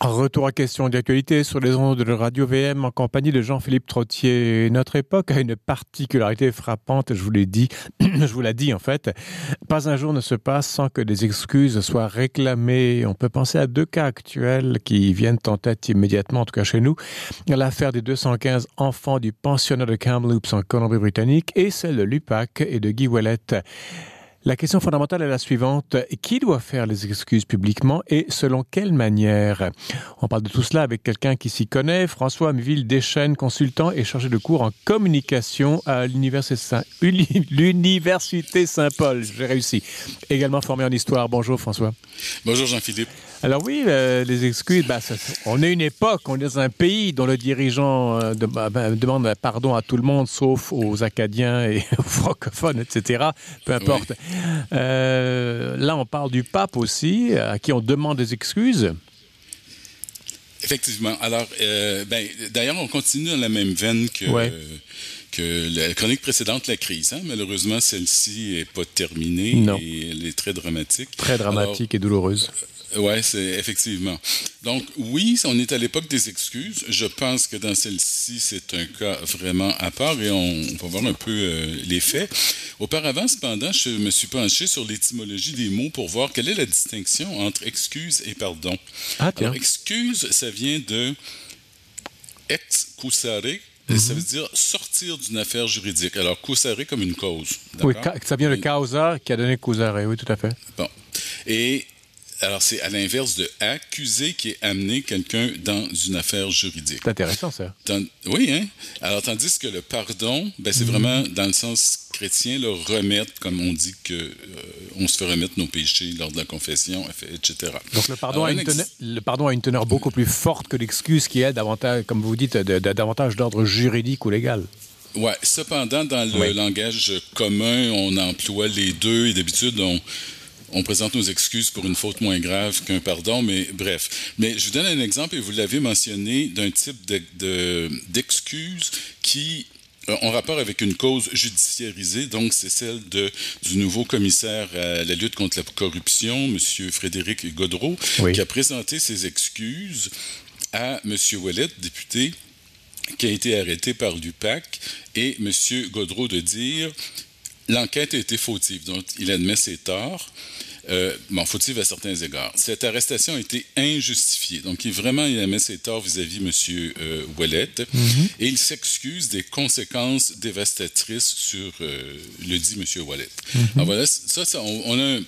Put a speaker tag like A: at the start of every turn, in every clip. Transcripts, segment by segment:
A: Retour à question d'actualité sur les ondes de Radio VM en compagnie de Jean-Philippe Trottier. Notre époque a une particularité frappante, je vous l'ai dit, je vous l'ai dit en fait. Pas un jour ne se passe sans que des excuses soient réclamées. On peut penser à deux cas actuels qui viennent en tête immédiatement, en tout cas chez nous. L'affaire des 215 enfants du pensionnat de Kamloops en Colombie-Britannique et celle de l'UPAC et de Guy Wallet. La question fondamentale est la suivante. Qui doit faire les excuses publiquement et selon quelle manière? On parle de tout cela avec quelqu'un qui s'y connaît. François Amville Deschênes, consultant et chargé de cours en communication à l'Université Saint-Paul. J'ai réussi. Également formé en histoire. Bonjour François.
B: Bonjour Jean-Philippe.
A: Alors oui, euh, les excuses, bah, ça, on est une époque, on est dans un pays dont le dirigeant euh, de, bah, bah, demande pardon à tout le monde, sauf aux Acadiens et aux francophones, etc. Peu importe. Oui. Euh, là, on parle du pape aussi, à qui on demande des excuses.
B: Effectivement. Alors, euh, ben, d'ailleurs, on continue dans la même veine que, ouais. euh, que la chronique précédente, la crise. Hein? Malheureusement, celle-ci n'est pas terminée
A: non.
B: et elle est très dramatique.
A: Très dramatique Alors, et douloureuse.
B: Oui, c'est effectivement. Donc, oui, on est à l'époque des excuses. Je pense que dans celle-ci, c'est un cas vraiment à part et on, on va voir un peu euh, les faits. Auparavant, cependant, je me suis penché sur l'étymologie des mots pour voir quelle est la distinction entre excuse et pardon.
A: Ah,
B: Alors, excuse, ça vient de ex cusare, Mm -hmm. Ça veut dire sortir d'une affaire juridique. Alors, causare comme une cause.
A: Oui, ça vient de causa qui a donné causare, oui, tout à fait.
B: Bon. Et alors, c'est à l'inverse de accuser qui est amener quelqu'un dans une affaire juridique.
A: C'est intéressant, ça.
B: Oui, hein? Alors, tandis que le pardon, ben, c'est mm -hmm. vraiment, dans le sens chrétien, le remettre, comme on dit que euh, on se fait remettre nos péchés lors de la confession, etc.
A: Donc, le pardon, Alors, a, une teneur, le pardon a une teneur beaucoup plus forte que l'excuse qui est davantage, comme vous dites, de, de, davantage d'ordre juridique ou légal.
B: Oui, cependant, dans le oui. langage commun, on emploie les deux et d'habitude, on on présente nos excuses pour une faute moins grave qu'un pardon, mais bref. Mais je vous donne un exemple, et vous l'avez mentionné, d'un type d'excuse de, de, qui euh, ont rapport avec une cause judiciarisée, donc c'est celle de, du nouveau commissaire à la lutte contre la corruption, M. Frédéric Godreau, oui. qui a présenté ses excuses à M. Ouellet, député, qui a été arrêté par l'UPAC, et M. Godreau de dire l'enquête a été fautive, donc il admet ses torts. Euh, bon, fautive à certains égards. Cette arrestation a été injustifiée. Donc, il, vraiment, il admet ses torts vis-à-vis -vis M. Euh, Ouellet mm -hmm. et il s'excuse des conséquences dévastatrices sur euh, le dit M. Ouellet. Mm -hmm. Alors, voilà, ça, ça on, on, a un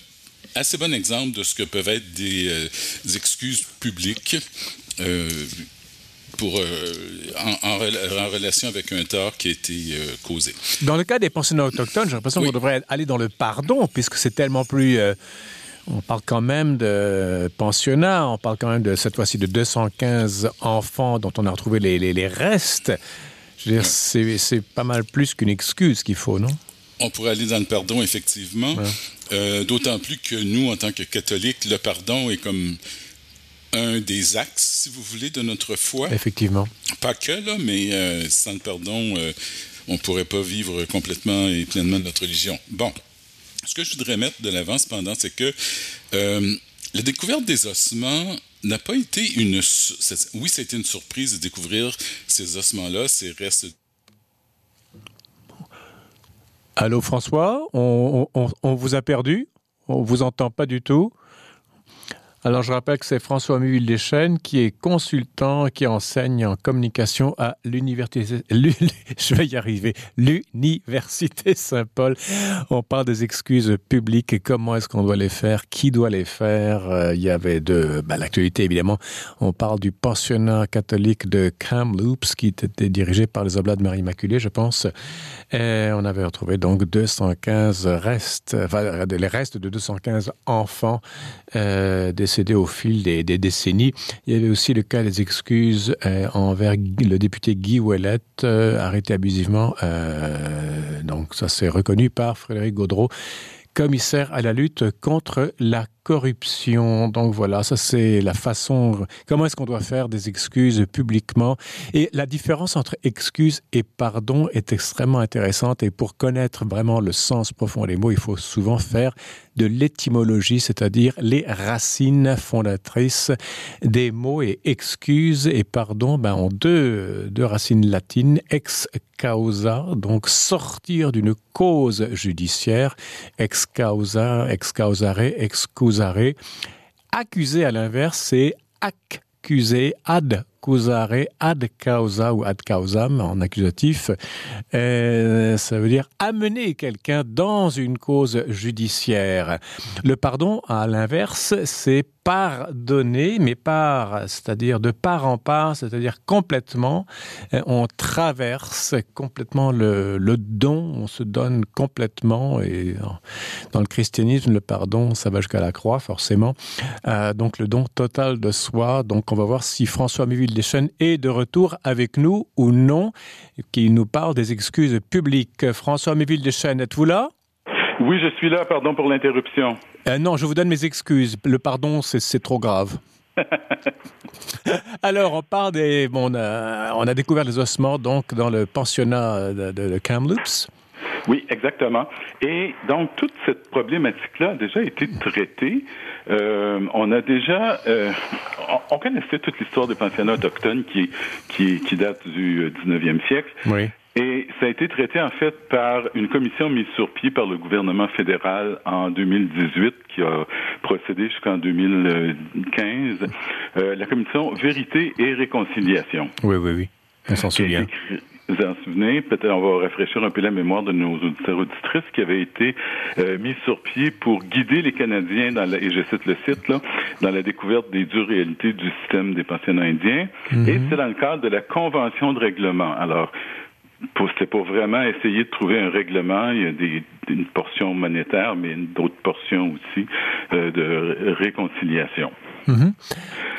B: assez bon exemple de ce que peuvent être des, des excuses publiques pour, euh, en, en, en, relation avec un tort qui a été euh, causé.
A: Dans le cas des pensionnats autochtones, j'ai l'impression oui. qu'on devrait aller dans le pardon, puisque c'est tellement plus... Euh, on parle quand même de pensionnats, on parle quand même de cette fois-ci de 215 enfants dont on a retrouvé les, les, les restes. Je veux dire, c'est pas mal plus qu'une excuse qu'il faut, non?
B: On pourrait aller dans le pardon, effectivement. Ouais. Euh, D'autant plus que nous, en tant que catholiques, le pardon est comme un des axes, si vous voulez, de notre foi.
A: Effectivement.
B: Pas que, là, mais euh, sans le pardon, euh, on ne pourrait pas vivre complètement et pleinement notre religion. Bon, ce que je voudrais mettre de l'avant, cependant, c'est que euh, la découverte des ossements n'a pas été une... Oui, ça a été une surprise de découvrir ces ossements-là, ces restes...
A: Allô, François, on, on, on vous a perdu? On vous entend pas du tout? Alors, je rappelle que c'est François Muville Deschênes qui est consultant, qui enseigne en communication à l'université, je vais y arriver, l'université Saint-Paul. On parle des excuses publiques et comment est-ce qu'on doit les faire, qui doit les faire? Euh, il y avait de, ben, l'actualité évidemment. On parle du pensionnat catholique de Kamloops qui était dirigé par les Oblats de Marie Immaculée, je pense. On avait retrouvé donc 215 restes, enfin, les restes de 215 enfants euh, des décédé au fil des, décennies. Il y avait aussi le cas des excuses euh, envers le député Guy Ouellet, euh, arrêté abusivement. Donc ça c'est reconnu par Frédéric Gaudreau, commissaire à la lutte contre la corruption. Donc voilà, ça c'est la façon, comment est-ce qu'on doit faire des excuses publiquement. Et la différence entre excuse et pardon est extrêmement intéressante. Et pour connaître vraiment le sens profond des mots, il faut souvent faire de l'étymologie, c'est-à-dire les racines fondatrices des mots. Et excuse et pardon ben, ont deux, racines latines, ex causa, donc sortir d'une cause judiciaire, ex causa, ex causare, excusare. Accuser à l'inverse, c'est accuser, ad causare, ad causa ou ad causam en accusatif. Euh, ça veut dire amener quelqu'un dans une cause judiciaire. Le pardon, à l'inverse, c'est pardonner, mais par, c'est-à-dire de part en part, c'est-à-dire complètement, euh, on traverse complètement le, don, on se donne complètement, et dans le christianisme, le pardon, ça va jusqu'à la croix, forcément. Euh, donc le don total de soi. Donc on va voir si François Méville Deschênes est de retour avec nous ou non, qui nous parle des excuses publiques. François Méville Deschênes, êtes-vous là?
B: Oui, je suis là. Pardon pour l'interruption.
A: Euh, non, je vous donne mes excuses. Le pardon, c'est trop grave. Alors, on part des. Bon, on, a, on, a, découvert les ossements donc dans le pensionnat de, de, de Kamloops.
B: Oui, exactement. Et donc, toute cette problématique-là a déjà été traitée. Euh, on a déjà, euh, on, on, connaissait toute l'histoire des pensionnats autochtones qui, qui, qui date du 19e siècle.
A: Oui.
B: Et ça a été traité en fait par une commission mise sur pied par le gouvernement fédéral en 2018 qui a procédé jusqu'en 2015, euh, la commission Vérité et Réconciliation.
A: Oui, oui, oui. On s'en souvient.
B: Vous en souvenez, peut-être on va rafraîchir un peu la mémoire de nos auditeurs auditrices qui avait été euh, mise sur pied pour guider les Canadiens dans la, et je cite le site là, dans la découverte des dures réalités du système des pensionnats indiens. Mm -hmm. Et c'est dans le cadre de la convention de règlement. Alors, c'était pour vraiment essayer de trouver un règlement. Il y a des, une portion monétaire, mais d'autres portions aussi euh, de réconciliation.
A: -hmm.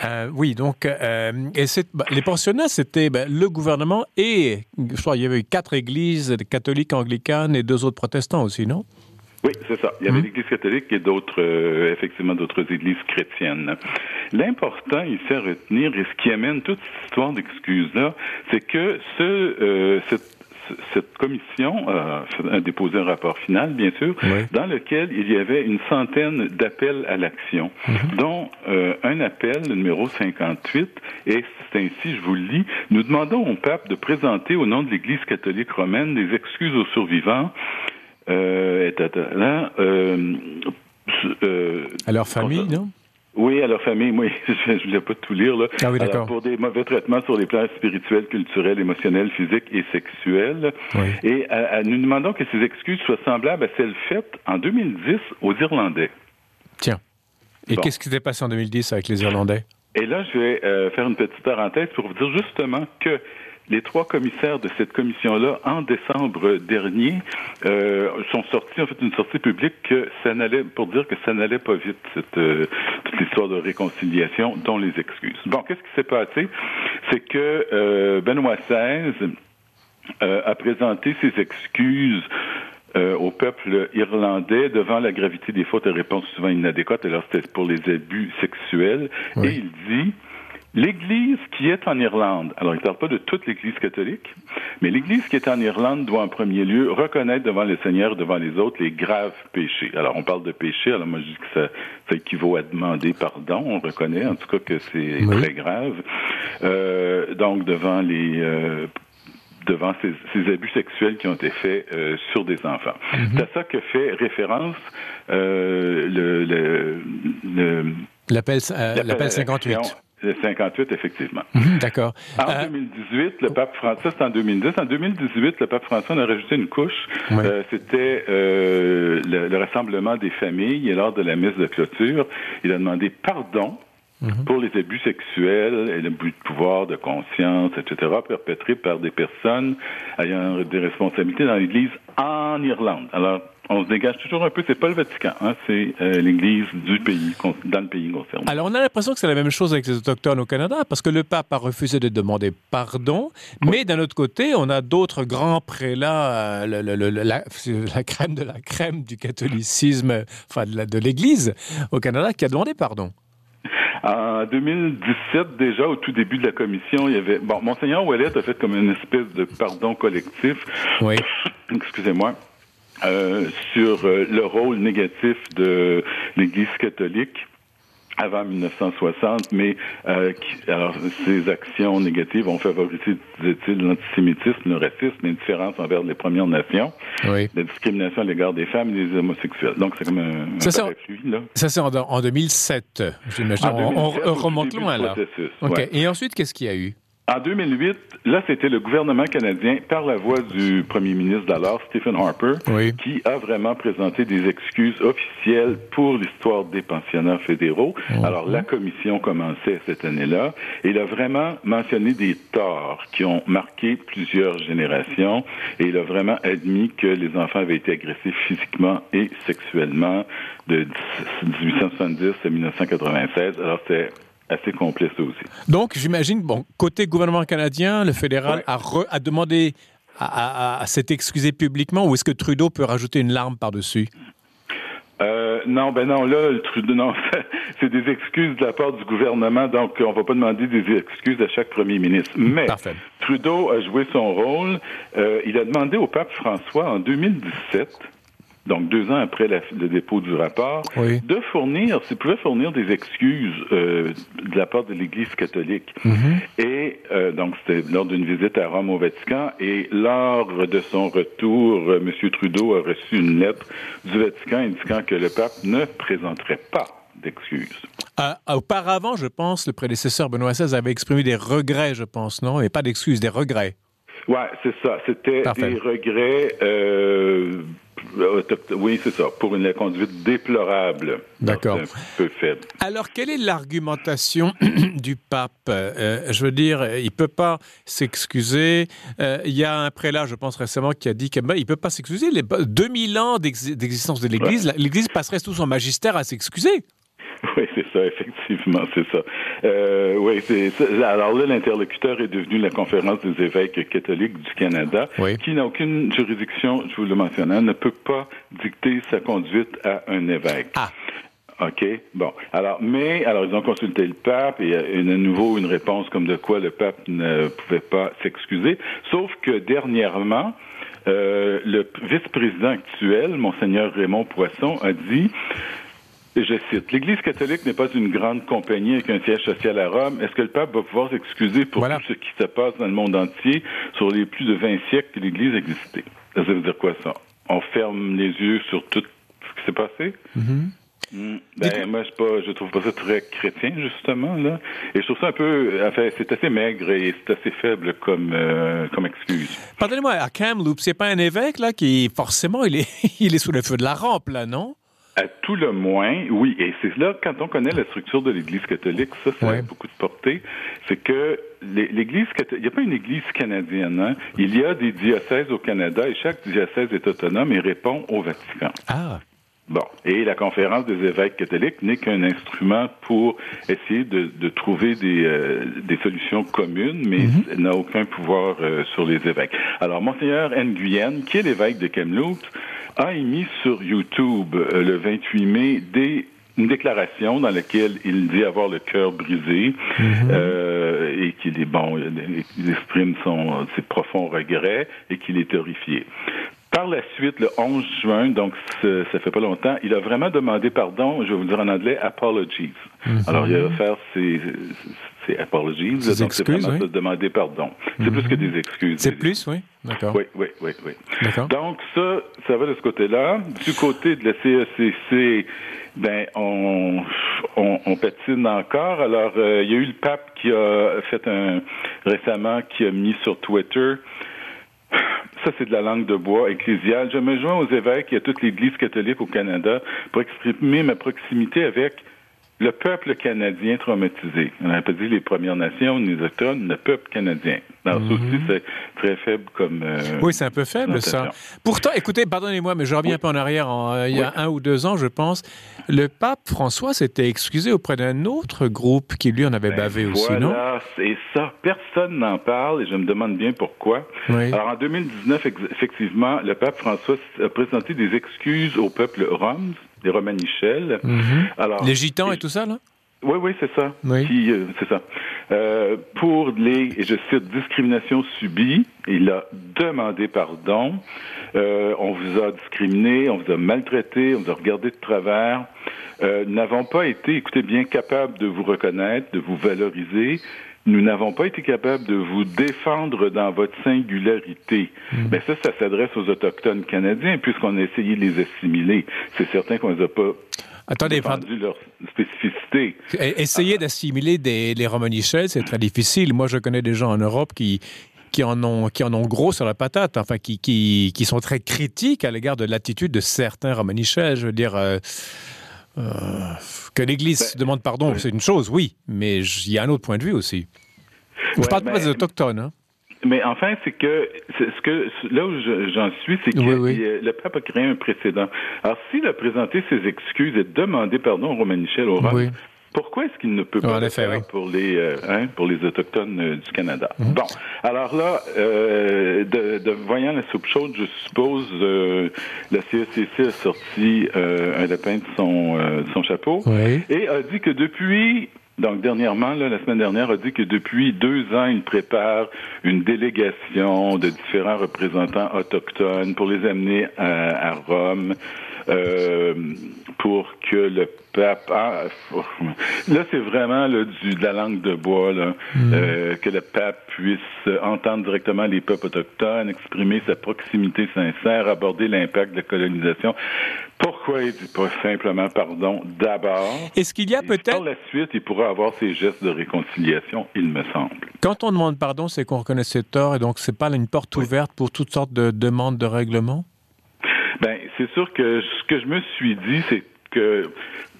A: euh, oui, donc, euh, et bah, les pensionnats, c'était ben, le gouvernement et, je crois, il y avait quatre églises catholiques, anglicanes et deux autres protestants aussi, non?
B: Oui, c'est ça. Il y avait mmh. l'Église catholique et d'autres, euh, effectivement, d'autres églises chrétiennes. L'important ici à retenir et ce qui amène toute cette histoire d'excuses-là, c'est que ce, euh, cette cette commission euh, a déposé un rapport final, bien sûr,
A: oui.
B: dans lequel il y avait une centaine d'appels à l'action, -hmm. dont euh, un appel, le numéro 58, et c'est ainsi, je vous le lis, nous demandons au pape de présenter au nom de l'Église catholique romaine des excuses aux survivants euh, et là,
A: à leur famille, non?
B: Oui, à leur famille, moi, je ne voulais pas tout lire, là.
A: Ah oui,
B: Alors, pour des mauvais traitements sur les plans spirituels, culturels, émotionnels, physiques et sexuels.
A: Oui.
B: Et à, à, nous demandons que ces excuses soient semblables à celles faites en 2010 aux Irlandais.
A: Tiens. Et bon. qu'est-ce qui s'est passé en 2010 avec les Irlandais?
B: Et là, je vais euh, faire une petite parenthèse pour vous dire justement que les trois commissaires de cette commission-là, en décembre dernier, euh, sont sortis, en fait, une sortie publique que ça n'allait, pour dire que ça n'allait pas vite, cette, euh, toute l'histoire de réconciliation, dont les excuses. Bon, qu'est-ce qui s'est passé? C'est que euh, Benoît XVI a présenté ses excuses euh, au peuple irlandais devant la gravité des fautes et réponses souvent inadéquates, alors c'était pour les abus sexuels, oui. et il dit L'Église qui est en Irlande, alors il ne parle pas de toute l'Église catholique, mais l'Église qui est en Irlande doit en premier lieu reconnaître devant le Seigneur, devant les autres, les graves péchés. Alors on parle de péché, alors moi je dis que ça, ça équivaut à demander pardon, on reconnaît en tout cas que c'est oui. très grave. Euh, donc devant les... Euh, devant ces, ces, abus sexuels qui ont été faits euh, sur des enfants. Mm -hmm. C'est à ça que fait référence euh, le, le,
A: l'appel euh, 58.
B: 58, effectivement.
A: -hmm, D'accord.
B: En euh... 2018, le pape François, c'est en 2010. En 2018, le pape François a rajouté une couche.
A: Oui.
B: Euh, C'était euh, le, le, rassemblement des familles et lors de la messe de clôture, il a demandé pardon -hmm. pour les abus sexuels et le but de pouvoir, de conscience, etc., perpétrés par des personnes ayant des responsabilités dans l'Église en Irlande. Alors, on se dégage toujours un peu. C'est pas le Vatican, hein, c'est euh, l'Église du pays, dans le pays concerné.
A: Alors, on a l'impression que c'est la même chose avec les autochtones au Canada, parce que le pape a refusé de demander pardon, mais d'un autre côté, on a d'autres grands prélats, euh, la, crème de la crème du catholicisme, enfin de l'Église au Canada, qui a demandé pardon.
B: En 2017, déjà, au tout début de la commission, il y avait... Bon, Monseigneur Ouellet a fait comme une espèce de pardon collectif.
A: Oui.
B: Excusez-moi. Euh, sur euh, le rôle négatif de l'Église catholique avant 1960, mais euh, alors ces actions négatives ont favorisé, disait-il, l'antisémitisme, le racisme, l'indifférence envers les Premières Nations,
A: la
B: discrimination à l'égard des femmes et des homosexuels. Donc c'est comme un,
A: ça, c'est là. Ça c'est en, 2007, j'imagine. on, remonte loin là. Ok. Et ensuite, qu'est-ce qu'il y a eu?
B: En 2008, là, c'était le gouvernement canadien, par la voix du premier ministre d'alors, Stephen Harper, qui a vraiment présenté des excuses officielles pour l'histoire des pensionnats fédéraux. Mhm. Alors, la commission commençait cette année-là, et il a vraiment mentionné des torts qui ont marqué plusieurs générations, et il a vraiment admis que les enfants avaient été agressés physiquement et sexuellement de 1870 à 1996. Alors, c'est assez aussi.
A: Donc, j'imagine, bon, côté gouvernement canadien, le fédéral a, a, demandé à, à, s'être excusé publiquement ou est-ce que Trudeau peut rajouter une larme par-dessus?
B: Euh, non, ben non, là, le Trudeau, non, c'est des excuses de la part du gouvernement, donc on va pas demander des excuses à chaque premier ministre. Mais Trudeau a joué son rôle. Euh, il a demandé au pape François en 2017 donc deux ans après le dépôt du rapport, de fournir, s'il pouvait fournir des excuses euh, de la part de l'Église catholique.
A: Mm-hmm.
B: Et euh, donc c'était lors d'une visite à Rome au Vatican, et lors de son retour, euh, M. Trudeau a reçu une lettre du Vatican indiquant que le pape ne présenterait pas d'excuses.
A: auparavant, je pense, le prédécesseur Benoît XVI avait exprimé des regrets, je pense, non? Et pas d'excuses, des regrets.
B: Ouais, c'est ça. C'était des regrets oui, c'est ça. Pour une conduite déplorable.
A: D'accord. Un
B: peu faible.
A: Alors, quelle est l'argumentation du pape? Euh, Je veux dire, il peut pas s'excuser. Euh, il y a un prélat, je pense récemment, qui a dit qu'il ne peut pas s'excuser. Les 2000 ans d'existence de l'Église, l'Église passerait tout son magistère à s'excuser.
B: Oui, c'est ça, effectivement, c'est ça. Euh, oui, c'est alors là, l'interlocuteur est devenu la conférence des évêques catholiques du Canada, qui n'a aucune juridiction, je vous le mentionnais, ne peut pas dicter sa conduite à un évêque.
A: Ah.
B: OK. Bon. Alors, mais, alors, ils ont consulté le pape et il y a de nouveau une réponse comme de quoi le pape ne pouvait pas s'excuser. Sauf que dernièrement, euh, le vice-président actuel, Monseigneur Raymond Poisson, a dit je cite, l'Église catholique n'est pas une grande compagnie avec un siège social à Rome. Est-ce que le pape va pouvoir s'excuser pour tout ce qui se passe dans le monde entier sur les plus de 20 siècles que l'Église existait? Ça veut dire quoi ça? On ferme les yeux sur tout ce qui s'est passé?
A: Mm-hmm.
B: Mm. Ben, moi, je, pas, je trouve pas ça très chrétien, justement, là. Et je trouve ça un peu, enfin, c'est assez maigre et c'est assez faible comme, euh, comme excuse.
A: Pardonnez-moi, à Kamloops, c'est pas un évêque, là, qui, forcément, il est, il est sous le feu de la rampe, là, non?
B: À tout le moins, oui. Et c'est là, quand on connaît la structure de l'Église catholique, ça, ça a beaucoup de portée. C'est que l'Église catholique, il n'y a pas une Église canadienne. Hein? Il y a des diocèses au Canada et chaque diocèse est autonome et répond au Vatican.
A: Ah.
B: Bon. Et la conférence des évêques catholiques n'est qu'un instrument pour essayer de, de trouver des, euh, des, solutions communes, mais mm-hmm. n'a aucun pouvoir euh, sur les évêques. Alors, Monseigneur Nguyen, qui est l'évêque de Kamloops, a émis sur YouTube euh, le 28 mai des une déclaration dans laquelle il dit avoir le cœur brisé mhm. euh, et qu'il est bon, il exprime son, ses profonds regrets et qu'il est horrifié. Par la suite, le 11 juin, donc ça fait pas longtemps, il a vraiment demandé pardon, je vais vous dire en anglais, apologies. Mhm. Alors, il va faire ses, c'est apologies. donc, c'est vraiment de demander pardon. C'est plus que des excuses.
A: C'est plus, oui. D'accord.
B: Oui, oui, oui, oui. Donc, ça, ça va de ce côté-là. Du côté de la CECC, ben, on, on, on patine encore. Alors, euh, il y a eu le pape qui a fait un, récemment, qui a mis sur Twitter, ça, c'est de la langue de bois ecclésiale. Je me joins aux évêques et à toute l'Église catholique au Canada pour exprimer ma proximité avec le peuple canadien traumatisé. On n'a pas dit les Premières Nations, les Autochtones, le peuple canadien. Alors, ça aussi, c'est très faible comme. Euh,
A: oui, c'est un peu faible, ça. Pourtant, écoutez, pardonnez-moi, mais je reviens un peu en arrière. Euh, il y a un ou deux ans, je pense, le pape François s'était excusé auprès d'un autre groupe qui, lui, en avait ben, bavé aussi, non?
B: Voilà, c'est ça. Personne n'en parle et je me demande bien pourquoi. Alors, en 2019, effectivement, le pape François a présenté des excuses au peuple rome les Romanichels.
A: Mhm. Alors, les Gitans et, tout ça, là?
B: Oui, oui, c'est ça. Oui. Euh, c'est ça. Euh, pour les, et je cite, discriminations subies, il a demandé pardon. Euh, on vous a discriminé, on vous a maltraité, on vous a regardé de travers. Nous n'avons pas été, écoutez bien, capables de vous reconnaître, de vous valoriser. Nous n'avons pas été capables de vous défendre dans votre singularité. Mais mhm. ben, ça, ça s'adresse aux Autochtones canadiens, puisqu'on a essayé de les assimiler. C'est certain qu'on ne a pas Attendez, leur spécificité.
A: Essayer d'assimiler les Romanichels, c'est très difficile. Moi, je connais des gens en Europe qui, qui en ont qui en ont gros sur la patate, enfin qui qui, qui sont très critiques à l'égard de l'attitude de certains Romanichels. Je veux dire. Euh, euh, que l'Église ben, demande pardon, c'est une chose, oui, mais il y a un autre point de vue aussi. Je ne parle pas des autochtones. Hein.
B: Mais enfin, c'est que ce que là où j'en suis, c'est que le pape a créé un précédent. Alors, s'il a présenté ses excuses et demandé pardon au Romain Michel au Rome, pourquoi est-ce qu'il ne peut pas le faire pour les euh, hein, pour les autochtones euh, du Canada? Mhm. Bon, alors là, euh, de, de, voyant la soupe chaude, je suppose la CECC a sorti un lapin de son son chapeau et a dit que depuis donc, dernièrement, la semaine dernière, a dit que depuis deux ans, il prépare une délégation de différents représentants autochtones pour les amener à, Rome. Euh, pour que le pape... Ah, là, c'est vraiment du, de la langue de bois, là, mm. euh, que le pape puisse entendre directement les peuples autochtones, exprimer sa proximité sincère, aborder l'impact de la colonisation. Pourquoi il dit pas simplement pardon d'abord?
A: Est-ce qu'il y a peut-être...
B: Par la suite, il pourra avoir ses gestes de réconciliation, il me semble.
A: Quand on demande pardon, c'est qu'on reconnaît ses torts et donc c'est pas une porte ouverte pour toutes sortes de demandes de règlement?
B: Ben, c'est sûr que ce que je me suis dit, c'est que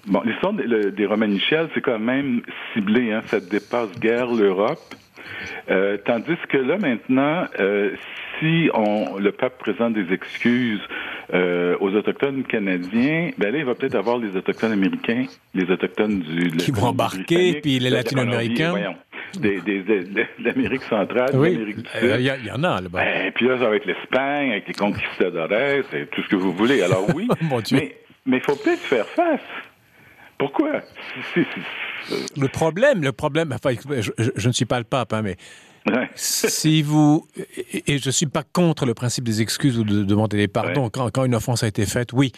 B: bon, l'histoire des, Romanichels, c'est quand même ciblé, hein, ça dépasse guère l'Europe. Euh, tandis que là maintenant, euh, si on, le pape présente des excuses euh, aux autochtones canadiens, ben là, il va peut-être avoir les autochtones américains, les autochtones du
A: qui vont embarquer, puis les latino-américains.
B: Des, des, de l'Amérique centrale, l'Amérique du
A: Sud. Il y, en a là-bas.
B: Ben, puis là, ça va être l'Espagne, avec les conquistadores, c'est tout ce que vous voulez. Alors oui, mais mais il faut peut-être faire face. Pourquoi?
A: Le problème, le problème, enfin, je, ne suis pas le pape, hein, mais si vous et je suis pas contre le principe des excuses ou de demander des pardons quand, une offense a été faite, oui.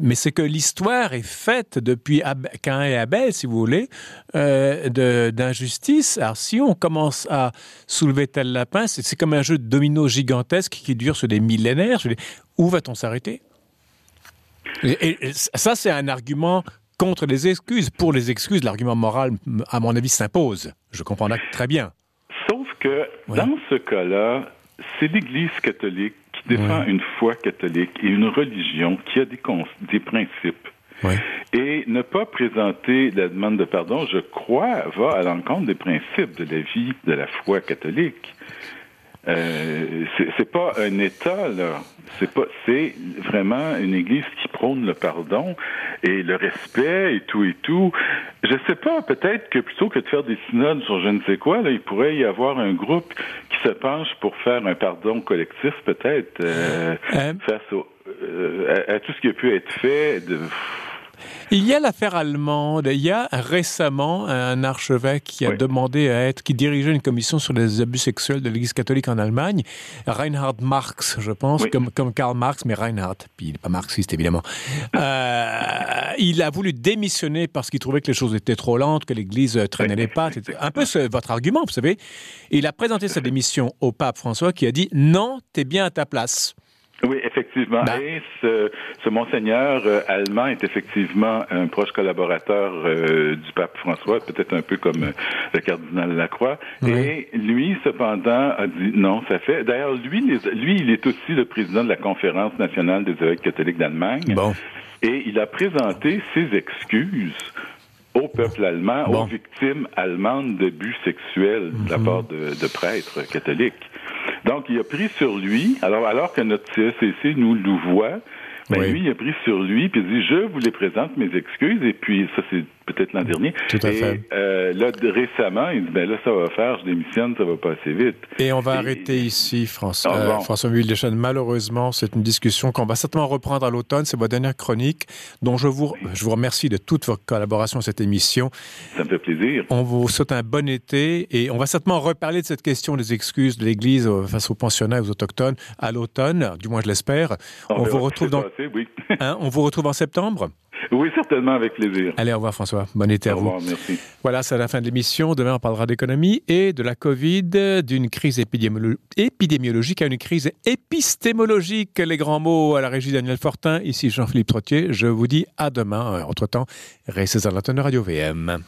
A: Mais c'est que l'histoire est faite depuis Cain et Abel, si vous voulez, euh, d'injustice. Alors, si on commence à soulever tel lapin, c'est comme un jeu de domino gigantesque qui dure sur des millénaires. Où va-t-on s'arrêter? Et, ça, c'est un argument contre les excuses. Pour les excuses, l'argument moral, à mon avis, s'impose. Je comprends très bien.
B: Sauf que dans ce cas-là, c'est l'Église catholique qui défend une foi catholique et une religion qui a des, des principes. Et ne pas présenter la demande de pardon, je crois, va à l'encontre des principes de la vie de la foi catholique. Euh, c'est pas un État là, c'est pas, c'est vraiment une Église qui prône le pardon et le respect et tout et tout. Je sais pas, peut-être que plutôt que de faire des synodes sur je ne sais quoi, là, il pourrait y avoir un groupe qui se penche pour faire un pardon collectif, peut-être euh, euh. face au, à, à, tout ce qui a pu être fait. De,
A: il y a l'affaire allemande. Il y a récemment un archevêque qui a demandé à être, qui dirigeait une commission sur les abus sexuels de l'Église catholique en Allemagne. Reinhard Marx, je pense, comme, comme Karl Marx, mais Reinhard. Puis il n'est pas marxiste, évidemment. Euh, il a voulu démissionner parce qu'il trouvait que les choses étaient trop lentes, que l'Église traînait les pattes. C'était un peu votre argument, vous savez. il a présenté sa démission au pape François qui a dit non, t'es bien à ta place.
B: Oui, effectivement. Ben. Et ce, ce monseigneur euh, allemand est effectivement un proche collaborateur euh, du pape François, peut-être un peu comme euh, le cardinal Lacroix. Et lui, cependant, a dit non, ça fait. D'ailleurs, lui, lui, il est aussi le président de la conférence nationale des évêques catholiques d'Allemagne. Bon. Et il a présenté ses excuses au peuple allemand, aux victimes allemandes d'abus sexuels de la mhm. part de, de, prêtres catholiques. Donc, il a pris sur lui, alors, alors que notre CSCC nous le voit, ben lui, il a pris sur lui, puis il dit, je vous les présente mes excuses, et puis ça, c'est peut-être l'an dernier.
A: Tout à fait.
B: Euh, là, récemment, il dit, ben là, ça va faire, je démissionne, ça va pas assez vite.
A: Et on va arrêter ici, François. Ah, euh, François. Malheureusement, c'est une discussion qu'on va certainement reprendre à l'automne. C'est ma dernière chronique, dont je vous, je vous remercie de toute votre collaboration à cette émission.
B: Ça me fait plaisir.
A: On vous souhaite un bon été et on va certainement reparler de cette question des excuses de l'Église euh, face aux pensionnats et aux autochtones à l'automne, du moins je l'espère. On, vous retrouve dans... oui. hein, on vous retrouve en septembre?
B: Oui, certainement, avec plaisir.
A: Allez, au revoir François. Bon été
B: à
A: vous.
B: Au revoir, merci.
A: Voilà, c'est la fin de l'émission. Demain, on parlera d'économie et de la COVID, d'une crise épidémiologique à une crise épistémologique. Les grands mots à la régie Daniel Fortin. Ici Jean-Philippe Trottier. Je vous dis à demain. Entre-temps, restez à l'antenne Radio VM.